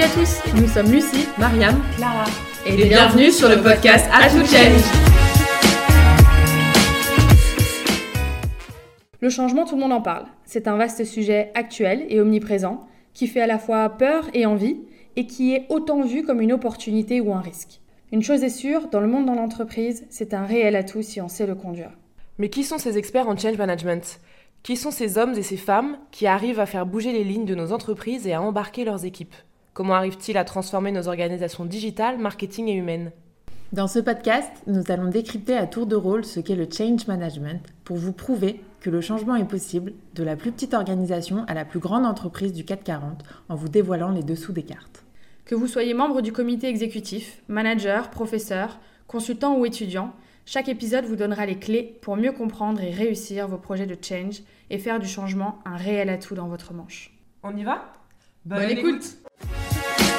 tous, nous sommes Lucie, Mariam, Clara et, bienvenue sur le podcast À tout change. Le changement, tout le monde en parle. C'est un vaste sujet actuel et omniprésent qui fait à la fois peur et envie et qui est autant vu comme une opportunité ou un risque. Une chose est sûre, dans le monde de l'entreprise, c'est un réel atout si on sait le conduire. Mais qui sont ces experts en change management? Qui sont ces hommes et ces femmes qui arrivent à faire bouger les lignes de nos entreprises et à embarquer leurs équipes? Comment arrivent-ils à transformer nos organisations digitales, marketing et humaines Dans ce podcast, nous allons décrypter à tour de rôle ce qu'est le change management pour vous prouver que le changement est possible de la plus petite organisation à la plus grande entreprise du CAC 40 en vous dévoilant les dessous des cartes. Que vous soyez membre du comité exécutif, manager, professeur, consultant ou étudiant, chaque épisode vous donnera les clés pour mieux comprendre et réussir vos projets de change et faire du changement un réel atout dans votre manche. On y va? Bonne, écoute. Bye.